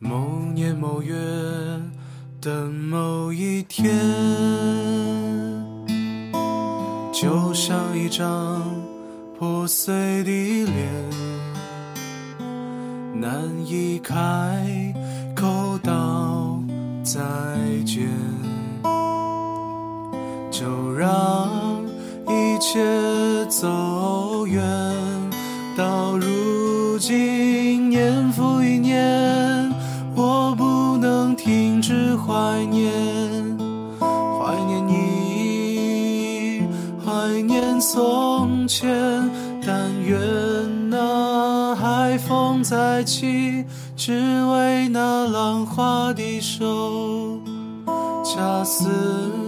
某年某月的某一天，就像一张破碎的脸，难以开口道再见，就让一切走远，到如今年复，停止怀念，怀念你，怀念从前。但愿那海风再起，只为那浪花的手，恰似。